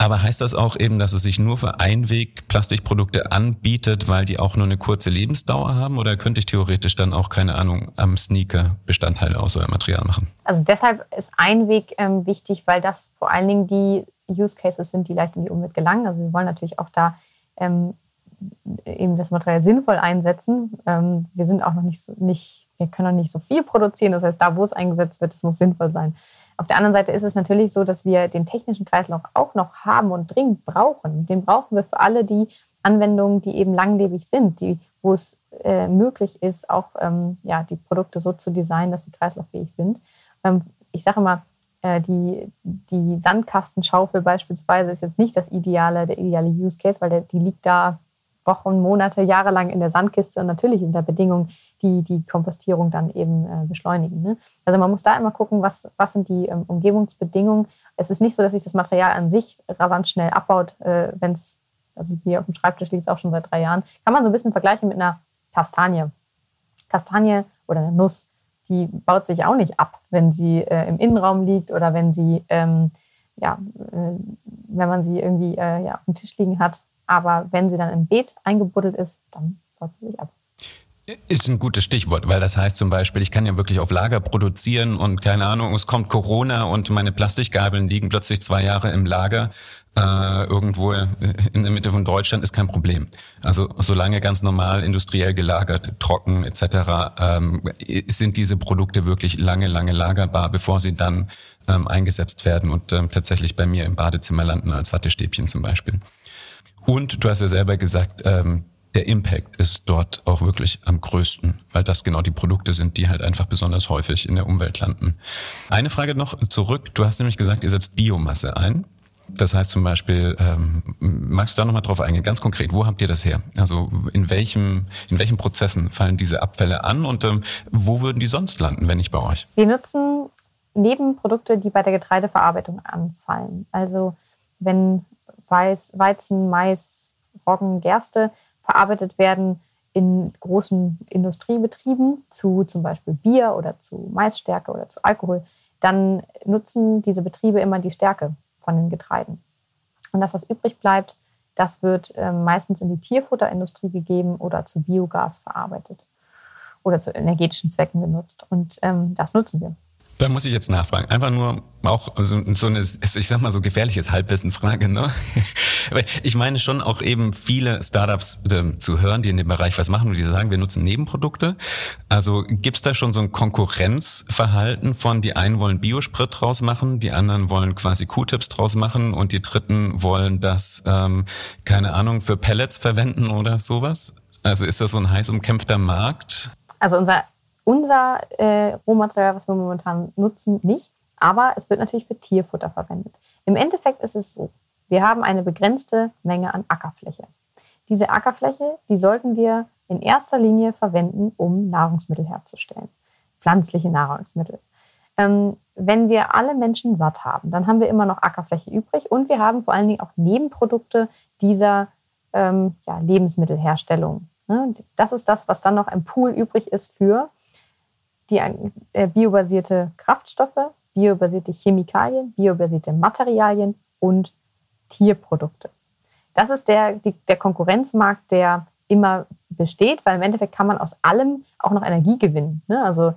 Speaker 2: Aber heißt das auch eben, dass es sich nur für Einweg-Plastikprodukte anbietet, weil die auch nur eine kurze Lebensdauer haben? Oder könnte ich theoretisch dann auch, keine Ahnung, am Sneaker Bestandteile aus eurem Material machen?
Speaker 1: Also deshalb ist Einweg ähm, wichtig, weil das vor allen Dingen die Use Cases sind, die leicht in die Umwelt gelangen. Also wir wollen natürlich auch da ähm, eben das Material sinnvoll einsetzen. Ähm, wir sind auch noch nicht so, nicht, wir können noch nicht so viel produzieren. Das heißt, da, wo es eingesetzt wird, es muss sinnvoll sein. Auf der anderen Seite ist es natürlich so, dass wir den technischen Kreislauf auch noch haben und dringend brauchen. Den brauchen wir für alle die Anwendungen, die eben langlebig sind, die, wo es äh, möglich ist, auch ähm, ja, die Produkte so zu designen, dass sie kreislauffähig sind. Ähm, ich sage immer, äh, die, die Sandkastenschaufel beispielsweise ist jetzt nicht das ideale, der ideale Use Case, weil der, die liegt da Wochen, Monate, Jahre lang in der Sandkiste und natürlich in der Bedingung, die die Kompostierung dann eben äh, beschleunigen. Ne? Also man muss da immer gucken, was, was sind die ähm, Umgebungsbedingungen. Es ist nicht so, dass sich das Material an sich rasant schnell abbaut, äh, wenn es, also hier auf dem Schreibtisch liegt es auch schon seit drei Jahren. Kann man so ein bisschen vergleichen mit einer Kastanie. Kastanie oder eine Nuss, die baut sich auch nicht ab, wenn sie äh, im Innenraum liegt oder wenn sie, ähm, ja, äh, wenn man sie irgendwie äh, ja, auf dem Tisch liegen hat. Aber wenn sie dann im Beet eingebuddelt ist, dann baut sie sich ab.
Speaker 2: Ist ein gutes Stichwort, weil das heißt zum Beispiel, ich kann ja wirklich auf Lager produzieren und keine Ahnung, es kommt Corona und meine Plastikgabeln liegen plötzlich zwei Jahre im Lager äh, irgendwo in der Mitte von Deutschland ist kein Problem. Also solange ganz normal industriell gelagert, trocken etc. Ähm, sind diese Produkte wirklich lange, lange lagerbar, bevor sie dann ähm, eingesetzt werden und ähm, tatsächlich bei mir im Badezimmer landen als Wattestäbchen zum Beispiel. Und du hast ja selber gesagt, ähm, der Impact ist dort auch wirklich am größten, weil das genau die Produkte sind, die halt einfach besonders häufig in der Umwelt landen. Eine Frage noch zurück. Du hast nämlich gesagt, ihr setzt Biomasse ein. Das heißt zum Beispiel, ähm, magst du da nochmal drauf eingehen? Ganz konkret, wo habt ihr das her? Also in welchem, in welchen Prozessen fallen diese Abfälle an und ähm, wo würden die sonst landen, wenn nicht bei euch?
Speaker 1: Wir nutzen Nebenprodukte, die bei der Getreideverarbeitung anfallen. Also wenn Weiß, Weizen, Mais, Roggen, Gerste verarbeitet werden in großen Industriebetrieben zu zum Beispiel Bier oder zu Maisstärke oder zu Alkohol, dann nutzen diese Betriebe immer die Stärke von den Getreiden. Und das, was übrig bleibt, das wird äh, meistens in die Tierfutterindustrie gegeben oder zu Biogas verarbeitet. oder zu energetischen Zwecken genutzt. Und ähm, das nutzen wir.
Speaker 2: Da muss ich jetzt nachfragen. Einfach nur auch so, so eine, ich sag mal so gefährliches Halbwissenfrage, ne? ich meine schon auch eben viele Startups äh, zu hören, die in dem Bereich was machen und die sagen, wir nutzen Nebenprodukte. Also gibt's da schon so ein Konkurrenzverhalten von, die einen wollen Biosprit draus machen, die anderen wollen quasi Q-Tips draus machen und die dritten wollen das, ähm, keine Ahnung, für Pellets verwenden oder sowas? Also ist das so ein heiß umkämpfter Markt?
Speaker 1: Also unser unser äh, Rohmaterial, was wir momentan nutzen, nicht. Aber es wird natürlich für Tierfutter verwendet. Im Endeffekt ist es so, wir haben eine begrenzte Menge an Ackerfläche. Diese Ackerfläche, die sollten wir in erster Linie verwenden, um Nahrungsmittel herzustellen. Pflanzliche Nahrungsmittel. Ähm, wenn wir alle Menschen satt haben, dann haben wir immer noch Ackerfläche übrig und wir haben vor allen Dingen auch Nebenprodukte dieser ähm, ja, Lebensmittelherstellung. Ne? Das ist das, was dann noch im Pool übrig ist für die äh, biobasierte Kraftstoffe, biobasierte Chemikalien, biobasierte Materialien und Tierprodukte. Das ist der, die, der Konkurrenzmarkt, der immer besteht, weil im Endeffekt kann man aus allem auch noch Energie gewinnen. Ne? Also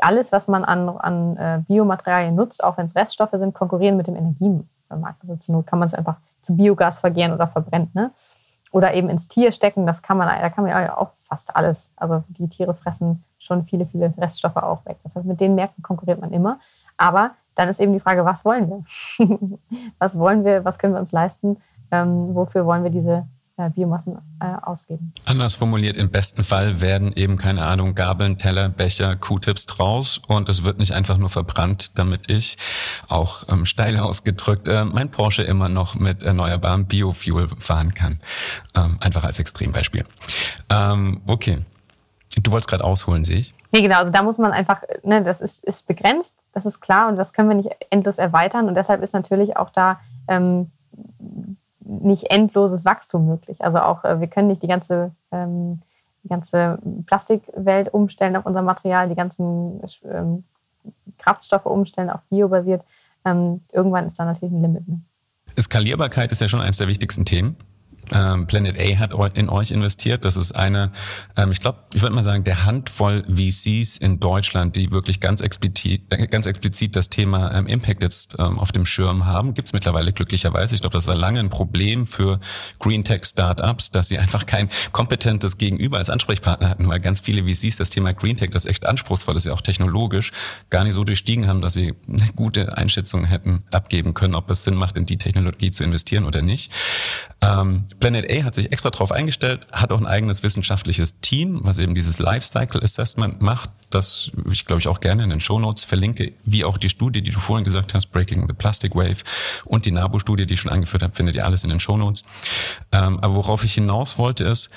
Speaker 1: alles, was man an, an äh, Biomaterialien nutzt, auch wenn es Reststoffe sind, konkurrieren mit dem Energiemarkt. Also zur Not kann man es einfach zu Biogas vergären oder verbrennen. Ne? oder eben ins Tier stecken, das kann man, da kann man ja auch fast alles. Also die Tiere fressen schon viele, viele Reststoffe auch weg. Das heißt, mit den Märkten konkurriert man immer. Aber dann ist eben die Frage, was wollen wir? was wollen wir, was können wir uns leisten? Ähm, wofür wollen wir diese äh, Biomassen äh, ausgeben.
Speaker 2: Anders formuliert, im besten Fall werden eben, keine Ahnung, Gabeln, Teller, Becher, Q-Tips draus und es wird nicht einfach nur verbrannt, damit ich auch ähm, steil ausgedrückt äh, mein Porsche immer noch mit erneuerbarem Biofuel fahren kann. Ähm, einfach als Extrembeispiel. Ähm, okay. Du wolltest gerade ausholen, sehe ich.
Speaker 1: Nee, genau. Also da muss man einfach, ne, das ist, ist begrenzt, das ist klar und das können wir nicht endlos erweitern. Und deshalb ist natürlich auch da ähm, nicht endloses Wachstum möglich. Also auch äh, wir können nicht die ganze, ähm, die ganze Plastikwelt umstellen auf unser Material, die ganzen ähm, Kraftstoffe umstellen auf biobasiert. Ähm, irgendwann ist da natürlich ein Limit. Ne?
Speaker 2: Skalierbarkeit ist ja schon eines der wichtigsten Themen ähm, Planet A hat in euch investiert. Das ist eine, ähm, ich glaube, ich würde mal sagen, der Handvoll VCs in Deutschland, die wirklich ganz explizit, äh, ganz explizit das Thema ähm, Impact jetzt ähm, auf dem Schirm haben. Gibt es mittlerweile glücklicherweise. Ich glaube, das war lange ein Problem für Green Tech Startups, dass sie einfach kein kompetentes Gegenüber als Ansprechpartner hatten, weil ganz viele VCs das Thema Green Tech, das echt anspruchsvoll ist, ja auch technologisch, gar nicht so durchstiegen haben, dass sie eine gute Einschätzung hätten abgeben können, ob es Sinn macht, in die Technologie zu investieren oder nicht. Ähm, Planet A hat sich extra darauf eingestellt, hat auch ein eigenes wissenschaftliches Team, was eben dieses Lifecycle Assessment macht, das ich glaube ich auch gerne in den Show Notes verlinke, wie auch die Studie, die du vorhin gesagt hast, Breaking the Plastic Wave und die NABU-Studie, die ich schon angeführt habe, findet ihr alles in den Show Notes. Ähm, aber worauf ich hinaus wollte ist,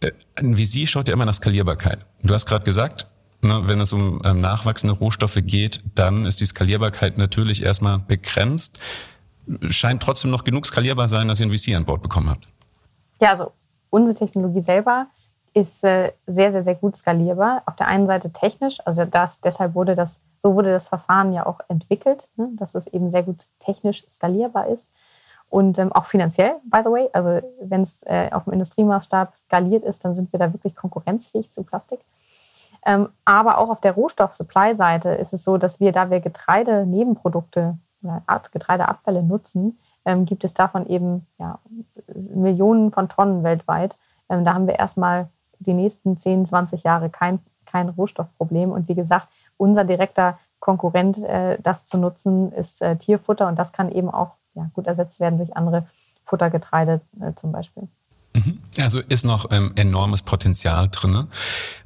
Speaker 2: äh, ein VC schaut ja immer nach Skalierbarkeit. Du hast gerade gesagt, ne, wenn es um ähm, nachwachsende Rohstoffe geht, dann ist die Skalierbarkeit natürlich erstmal begrenzt scheint trotzdem noch genug skalierbar sein, dass ihr ein VC an Bord bekommen habt.
Speaker 1: Ja, also unsere Technologie selber ist äh, sehr, sehr, sehr gut skalierbar. Auf der einen Seite technisch, also das, deshalb wurde das, so wurde das Verfahren ja auch entwickelt, ne, dass es eben sehr gut technisch skalierbar ist. Und ähm, auch finanziell, by the way. Also wenn es äh, auf dem Industriemaßstab skaliert ist, dann sind wir da wirklich konkurrenzfähig zu Plastik. Ähm, aber auch auf der Rohstoff-Supply-Seite ist es so, dass wir, da wir Getreide-Nebenprodukte Getreideabfälle nutzen, ähm, gibt es davon eben ja, Millionen von Tonnen weltweit. Ähm, da haben wir erstmal die nächsten 10, 20 Jahre kein, kein Rohstoffproblem. Und wie gesagt, unser direkter Konkurrent, äh, das zu nutzen, ist äh, Tierfutter und das kann eben auch ja, gut ersetzt werden durch andere Futtergetreide äh, zum Beispiel.
Speaker 2: Mhm. Also ist noch ähm, enormes Potenzial drinne.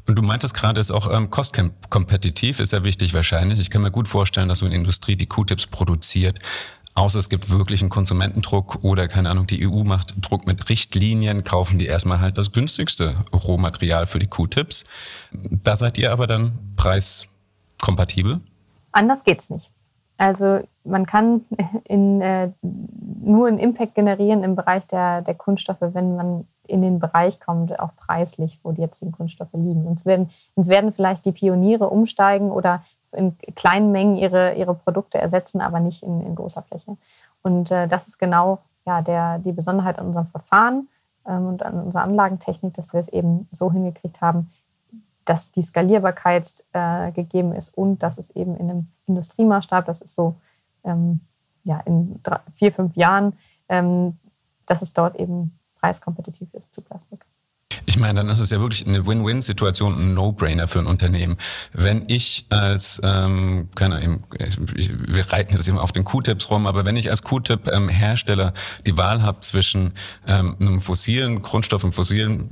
Speaker 2: Und du meintest gerade, ist auch ähm, kostkompetitiv, ist ja wichtig wahrscheinlich. Ich kann mir gut vorstellen, dass so eine Industrie die Q-Tips produziert. Außer es gibt wirklich einen Konsumentendruck oder keine Ahnung, die EU macht Druck mit Richtlinien, kaufen die erstmal halt das günstigste Rohmaterial für die Q-Tips. Da seid ihr aber dann preiskompatibel?
Speaker 1: Anders geht's nicht. Also man kann in, äh, nur einen Impact generieren im Bereich der, der Kunststoffe, wenn man in den Bereich kommt, auch preislich, wo die jetzigen Kunststoffe liegen. Uns werden, uns werden vielleicht die Pioniere umsteigen oder in kleinen Mengen ihre, ihre Produkte ersetzen, aber nicht in, in großer Fläche. Und äh, das ist genau ja, der, die Besonderheit an unserem Verfahren ähm, und an unserer Anlagentechnik, dass wir es eben so hingekriegt haben, dass die Skalierbarkeit äh, gegeben ist und dass es eben in einem Industriemaßstab, das ist so ähm, ja, in drei, vier, fünf Jahren, ähm, dass es dort eben preiskompetitiv ist zu Plastik.
Speaker 2: Ich meine, dann ist es ja wirklich eine Win-Win-Situation, ein No-Brainer für ein Unternehmen. Wenn ich als, ähm, keine Ahnung, wir reiten jetzt immer auf den Q-Tips rum, aber wenn ich als Q-Tip-Hersteller die Wahl habe zwischen ähm, einem fossilen Grundstoff, einem fossilen,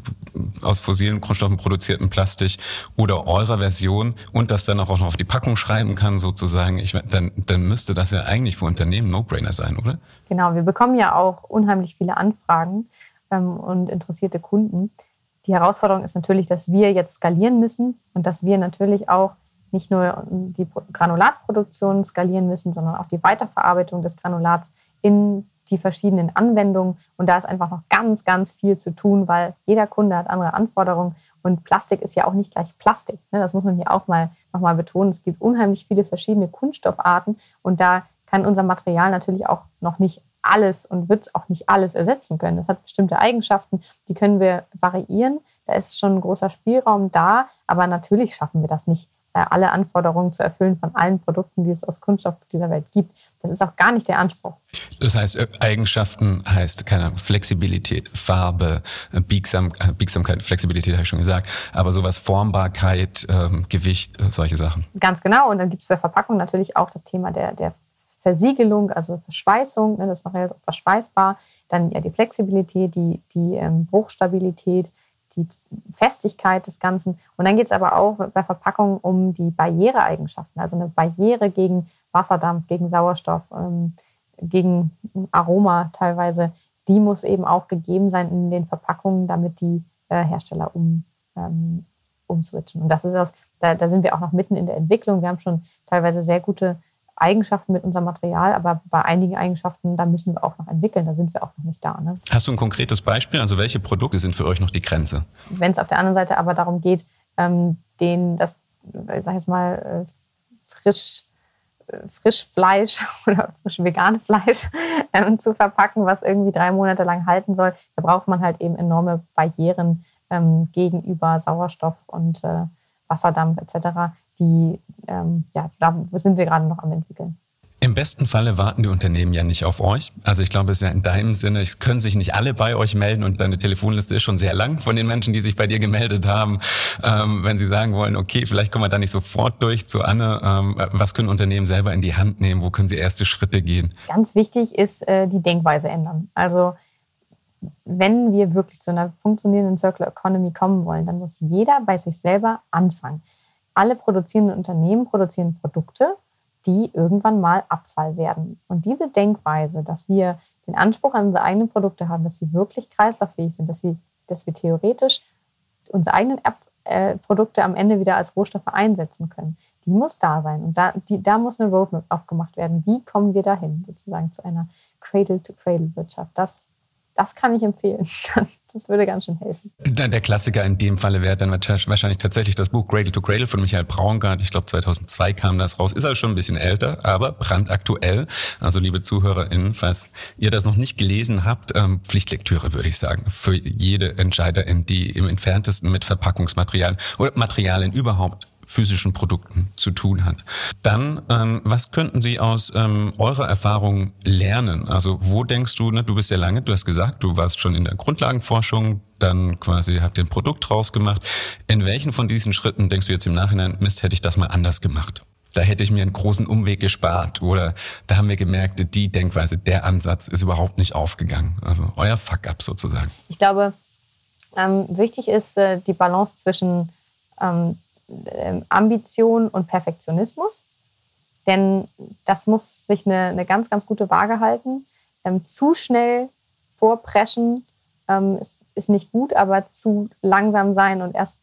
Speaker 2: aus fossilen Grundstoffen produzierten Plastik oder eurer Version und das dann auch noch auf die Packung schreiben kann, sozusagen, ich, dann, dann müsste das ja eigentlich für Unternehmen No-Brainer sein, oder?
Speaker 1: Genau, wir bekommen ja auch unheimlich viele Anfragen ähm, und interessierte Kunden. Die Herausforderung ist natürlich, dass wir jetzt skalieren müssen und dass wir natürlich auch nicht nur die Granulatproduktion skalieren müssen, sondern auch die Weiterverarbeitung des Granulats in die verschiedenen Anwendungen. Und da ist einfach noch ganz, ganz viel zu tun, weil jeder Kunde hat andere Anforderungen. Und Plastik ist ja auch nicht gleich Plastik. Ne? Das muss man hier auch mal nochmal betonen. Es gibt unheimlich viele verschiedene Kunststoffarten und da kann unser Material natürlich auch noch nicht alles und wird auch nicht alles ersetzen können. Das hat bestimmte Eigenschaften, die können wir variieren. Da ist schon ein großer Spielraum da, aber natürlich schaffen wir das nicht, äh, alle Anforderungen zu erfüllen von allen Produkten, die es aus Kunststoff dieser Welt gibt. Das ist auch gar nicht der Anspruch.
Speaker 2: Das heißt, äh, Eigenschaften heißt, keine Ahnung, Flexibilität, Farbe, äh, Biegsam, Biegsamkeit, Flexibilität habe ich schon gesagt, aber sowas Formbarkeit, ähm, Gewicht, solche Sachen.
Speaker 1: Ganz genau. Und dann gibt es bei Verpackung natürlich auch das Thema der, der Versiegelung, also Verschweißung, ne, das Material ist auch verschweißbar, dann ja die Flexibilität, die, die ähm, Bruchstabilität, die Festigkeit des Ganzen. Und dann geht es aber auch bei Verpackungen um die Barriereeigenschaften, also eine Barriere gegen Wasserdampf, gegen Sauerstoff, ähm, gegen Aroma teilweise. Die muss eben auch gegeben sein in den Verpackungen, damit die äh, Hersteller um, ähm, umswitchen. Und das ist das, da, da sind wir auch noch mitten in der Entwicklung. Wir haben schon teilweise sehr gute Eigenschaften mit unserem Material, aber bei einigen Eigenschaften, da müssen wir auch noch entwickeln, da sind wir auch noch nicht da. Ne?
Speaker 2: Hast du ein konkretes Beispiel? Also welche Produkte sind für euch noch die Grenze?
Speaker 1: Wenn es auf der anderen Seite aber darum geht, ähm, den, das, ich sag jetzt mal, äh, frisch, äh, Frischfleisch oder frisch vegan Fleisch ähm, zu verpacken, was irgendwie drei Monate lang halten soll, da braucht man halt eben enorme Barrieren ähm, gegenüber Sauerstoff und äh, Wasserdampf etc die, ähm, ja, da sind wir gerade noch am entwickeln.
Speaker 2: Im besten Falle warten die Unternehmen ja nicht auf euch. Also ich glaube, es ist ja in deinem Sinne, es können sich nicht alle bei euch melden und deine Telefonliste ist schon sehr lang von den Menschen, die sich bei dir gemeldet haben. Ähm, wenn sie sagen wollen, okay, vielleicht kommen wir da nicht sofort durch zu Anne, ähm, was können Unternehmen selber in die Hand nehmen? Wo können sie erste Schritte gehen?
Speaker 1: Ganz wichtig ist äh, die Denkweise ändern. Also wenn wir wirklich zu einer funktionierenden Circular Economy kommen wollen, dann muss jeder bei sich selber anfangen alle produzierenden Unternehmen produzieren Produkte, die irgendwann mal Abfall werden. Und diese Denkweise, dass wir den Anspruch an unsere eigenen Produkte haben, dass sie wirklich kreislauffähig sind, dass, sie, dass wir theoretisch unsere eigenen äh, Produkte am Ende wieder als Rohstoffe einsetzen können, die muss da sein. Und da, die, da muss eine Roadmap aufgemacht werden. Wie kommen wir dahin, sozusagen zu einer Cradle-to-Cradle-Wirtschaft? Das, das kann ich empfehlen. Das würde ganz schön helfen.
Speaker 2: Der Klassiker in dem Falle wäre dann wahrscheinlich tatsächlich das Buch Cradle to Cradle von Michael Braungart. Ich glaube 2002 kam das raus. Ist also schon ein bisschen älter, aber brandaktuell. Also liebe ZuhörerInnen, falls ihr das noch nicht gelesen habt, ähm, Pflichtlektüre würde ich sagen. Für jede Entscheiderin, die im entferntesten mit Verpackungsmaterialien oder Materialien überhaupt physischen Produkten zu tun hat. Dann, ähm, was könnten Sie aus ähm, eurer Erfahrung lernen? Also wo denkst du, ne, du bist ja lange, du hast gesagt, du warst schon in der Grundlagenforschung, dann quasi habt ihr ein Produkt rausgemacht. In welchen von diesen Schritten denkst du jetzt im Nachhinein, Mist, hätte ich das mal anders gemacht? Da hätte ich mir einen großen Umweg gespart oder da haben wir gemerkt, die Denkweise, der Ansatz ist überhaupt nicht aufgegangen. Also euer Fuck-up sozusagen.
Speaker 1: Ich glaube, ähm, wichtig ist äh, die Balance zwischen ähm, Ambition und Perfektionismus. Denn das muss sich eine, eine ganz, ganz gute Waage halten. Ähm, zu schnell vorpreschen ähm, ist, ist nicht gut, aber zu langsam sein und erst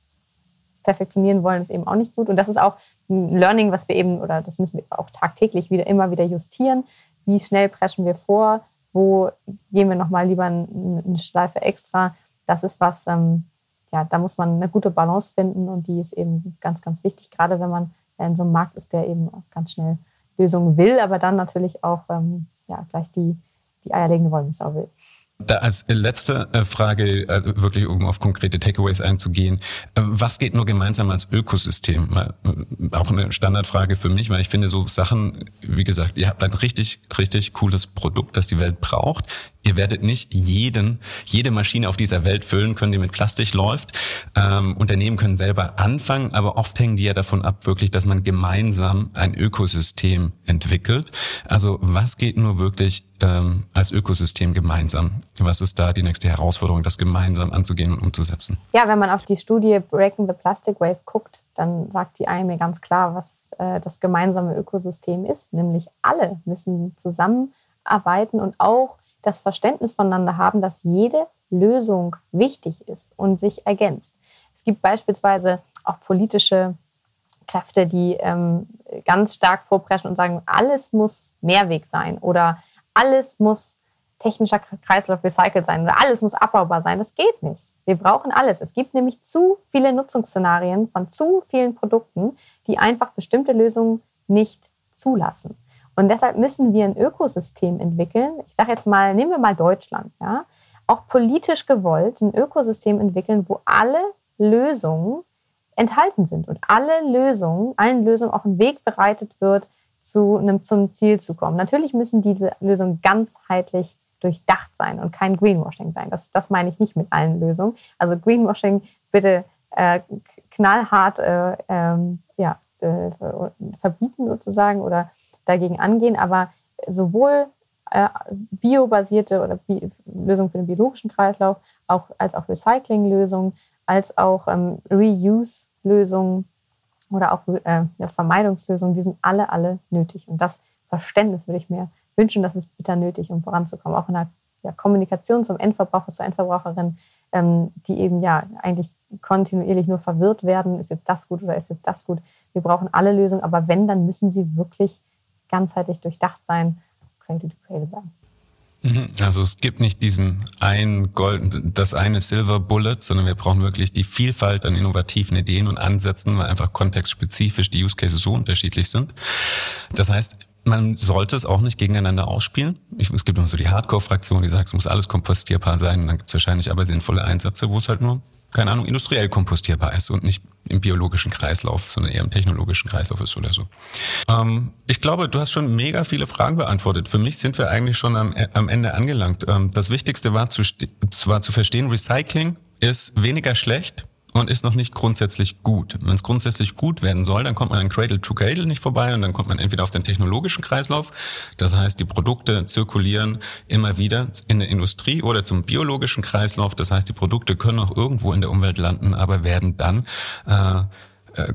Speaker 1: perfektionieren wollen ist eben auch nicht gut. Und das ist auch ein Learning, was wir eben, oder das müssen wir auch tagtäglich wieder immer wieder justieren. Wie schnell preschen wir vor? Wo gehen wir nochmal lieber eine Schleife extra? Das ist was, ähm, ja, da muss man eine gute Balance finden und die ist eben ganz, ganz wichtig, gerade wenn man in so einem Markt ist, der eben auch ganz schnell Lösungen will, aber dann natürlich auch ähm, ja, gleich die, die eierlegende Wollmilchsau will.
Speaker 2: Da als letzte äh, Frage, also wirklich um auf konkrete Takeaways einzugehen, äh, was geht nur gemeinsam als Ökosystem? Auch eine Standardfrage für mich, weil ich finde so Sachen, wie gesagt, ihr habt ein richtig, richtig cooles Produkt, das die Welt braucht. Ihr werdet nicht jeden, jede Maschine auf dieser Welt füllen können, die mit Plastik läuft. Ähm, Unternehmen können selber anfangen, aber oft hängen die ja davon ab, wirklich, dass man gemeinsam ein Ökosystem entwickelt. Also was geht nur wirklich ähm, als Ökosystem gemeinsam? Was ist da die nächste Herausforderung, das gemeinsam anzugehen und umzusetzen?
Speaker 1: Ja, wenn man auf die Studie Breaking the Plastic Wave guckt, dann sagt die IME ganz klar, was äh, das gemeinsame Ökosystem ist. Nämlich alle müssen zusammenarbeiten und auch das Verständnis voneinander haben, dass jede Lösung wichtig ist und sich ergänzt. Es gibt beispielsweise auch politische Kräfte, die ähm, ganz stark vorpreschen und sagen, alles muss Mehrweg sein oder alles muss technischer Kreislauf recycelt sein oder alles muss abbaubar sein. Das geht nicht. Wir brauchen alles. Es gibt nämlich zu viele Nutzungsszenarien von zu vielen Produkten, die einfach bestimmte Lösungen nicht zulassen. Und deshalb müssen wir ein Ökosystem entwickeln. Ich sage jetzt mal, nehmen wir mal Deutschland, ja, auch politisch gewollt ein Ökosystem entwickeln, wo alle Lösungen enthalten sind und alle Lösungen, allen Lösungen auch ein Weg bereitet wird, zu einem, zum Ziel zu kommen. Natürlich müssen diese Lösungen ganzheitlich durchdacht sein und kein Greenwashing sein. Das, das meine ich nicht mit allen Lösungen. Also Greenwashing bitte äh, knallhart äh, ähm, ja, äh, verbieten sozusagen oder dagegen angehen. Aber sowohl äh, biobasierte oder Bi Lösungen für den biologischen Kreislauf, auch, als auch Recycling-Lösungen, als auch ähm, Reuse-Lösungen oder auch äh, ja, Vermeidungslösungen, die sind alle, alle nötig. Und das Verständnis würde ich mir wünschen, das ist bitter nötig, um voranzukommen. Auch in der ja, Kommunikation zum Endverbraucher, zur Endverbraucherin, ähm, die eben ja eigentlich kontinuierlich nur verwirrt werden, ist jetzt das gut oder ist jetzt das gut. Wir brauchen alle Lösungen, aber wenn, dann müssen sie wirklich ganzheitlich durchdacht sein, Cradle to Cradle sein.
Speaker 2: Mhm. Also es gibt nicht diesen einen Gold, das eine Silver Bullet, sondern wir brauchen wirklich die Vielfalt an innovativen Ideen und Ansätzen, weil einfach kontextspezifisch die Use Cases so unterschiedlich sind. Das heißt, man sollte es auch nicht gegeneinander ausspielen. Ich, es gibt immer so die Hardcore-Fraktion, die sagt, es muss alles kompostierbar sein. Und dann gibt es wahrscheinlich aber sinnvolle Einsätze, wo es halt nur keine Ahnung, industriell kompostierbar ist und nicht im biologischen Kreislauf, sondern eher im technologischen Kreislauf ist oder so. Ähm, ich glaube, du hast schon mega viele Fragen beantwortet. Für mich sind wir eigentlich schon am, am Ende angelangt. Ähm, das Wichtigste war zu, war zu verstehen, Recycling ist weniger schlecht, und ist noch nicht grundsätzlich gut. Wenn es grundsätzlich gut werden soll, dann kommt man an Cradle to Cradle nicht vorbei und dann kommt man entweder auf den technologischen Kreislauf, das heißt, die Produkte zirkulieren immer wieder in der Industrie oder zum biologischen Kreislauf, das heißt, die Produkte können auch irgendwo in der Umwelt landen, aber werden dann äh,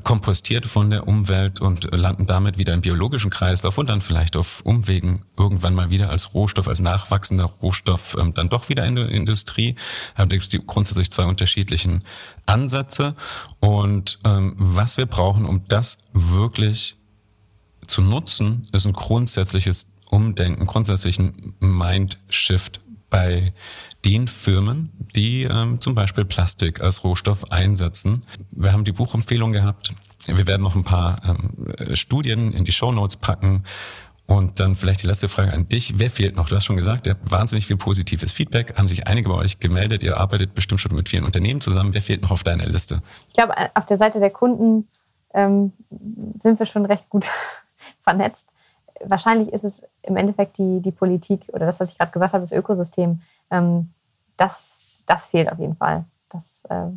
Speaker 2: kompostiert von der Umwelt und landen damit wieder im biologischen Kreislauf und dann vielleicht auf Umwegen irgendwann mal wieder als Rohstoff, als nachwachsender Rohstoff ähm, dann doch wieder in der Industrie. Da gibt es die grundsätzlich zwei unterschiedlichen Ansätze. Und ähm, was wir brauchen, um das wirklich zu nutzen, ist ein grundsätzliches Umdenken, grundsätzlichen Mindshift bei den Firmen, die ähm, zum Beispiel Plastik als Rohstoff einsetzen. Wir haben die Buchempfehlung gehabt. Wir werden noch ein paar ähm, Studien in die Show Notes packen. Und dann vielleicht die letzte Frage an dich. Wer fehlt noch? Du hast schon gesagt, ihr habt wahnsinnig viel positives Feedback. Haben sich einige bei euch gemeldet. Ihr arbeitet bestimmt schon mit vielen Unternehmen zusammen. Wer fehlt noch auf deiner Liste?
Speaker 1: Ich glaube, auf der Seite der Kunden ähm, sind wir schon recht gut vernetzt. Wahrscheinlich ist es im Endeffekt die, die Politik oder das, was ich gerade gesagt habe, das Ökosystem, ähm, das, das fehlt auf jeden Fall. Das, äh,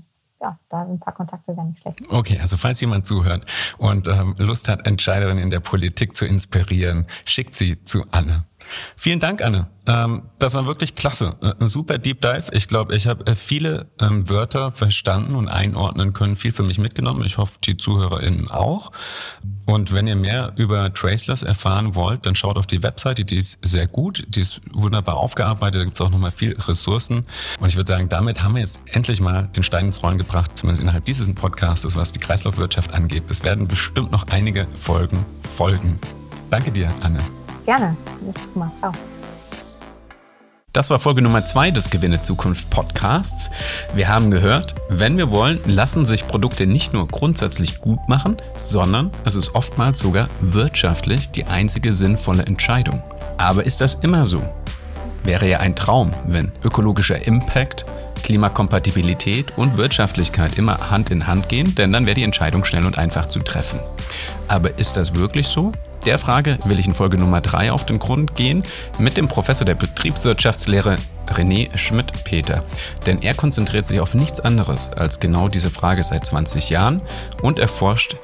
Speaker 1: ja, da ein paar Kontakte wären nicht schlecht.
Speaker 2: Okay, also falls jemand zuhört und ähm, Lust hat, Entscheiderinnen in der Politik zu inspirieren, schickt sie zu Anne. Vielen Dank, Anne. Ähm, das war wirklich klasse. Äh, ein super Deep Dive. Ich glaube, ich habe äh, viele ähm, Wörter verstanden und einordnen können, viel für mich mitgenommen. Ich hoffe, die ZuhörerInnen auch. Und wenn ihr mehr über Traceless erfahren wollt, dann schaut auf die Webseite, die ist sehr gut, die ist wunderbar aufgearbeitet, da gibt es auch nochmal viel Ressourcen. Und ich würde sagen, damit haben wir jetzt endlich mal den Stein ins Rollen gebracht, zumindest innerhalb dieses Podcasts, was die Kreislaufwirtschaft angeht. Es werden bestimmt noch einige Folgen folgen. Danke dir, Anne.
Speaker 1: Gerne. Nächstes Mal. Ciao.
Speaker 2: Das war Folge Nummer zwei des Gewinne Zukunft Podcasts. Wir haben gehört, wenn wir wollen, lassen sich Produkte nicht nur grundsätzlich gut machen, sondern es ist oftmals sogar wirtschaftlich die einzige sinnvolle Entscheidung. Aber ist das immer so? Wäre ja ein Traum, wenn ökologischer Impact, Klimakompatibilität und Wirtschaftlichkeit immer Hand in Hand gehen, denn dann wäre die Entscheidung schnell und einfach zu treffen. Aber ist das wirklich so? Der Frage will ich in Folge Nummer 3 auf den Grund gehen mit dem Professor der Betriebswirtschaftslehre René Schmidt-Peter. Denn er konzentriert sich auf nichts anderes als genau diese Frage seit 20 Jahren und erforscht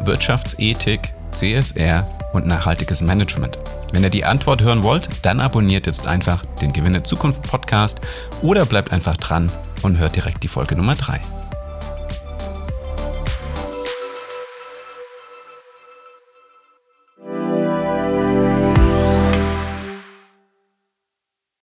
Speaker 2: Wirtschaftsethik, CSR und nachhaltiges Management. Wenn ihr die Antwort hören wollt, dann abonniert jetzt einfach den Gewinne Zukunft Podcast oder bleibt einfach dran und hört direkt die Folge Nummer 3.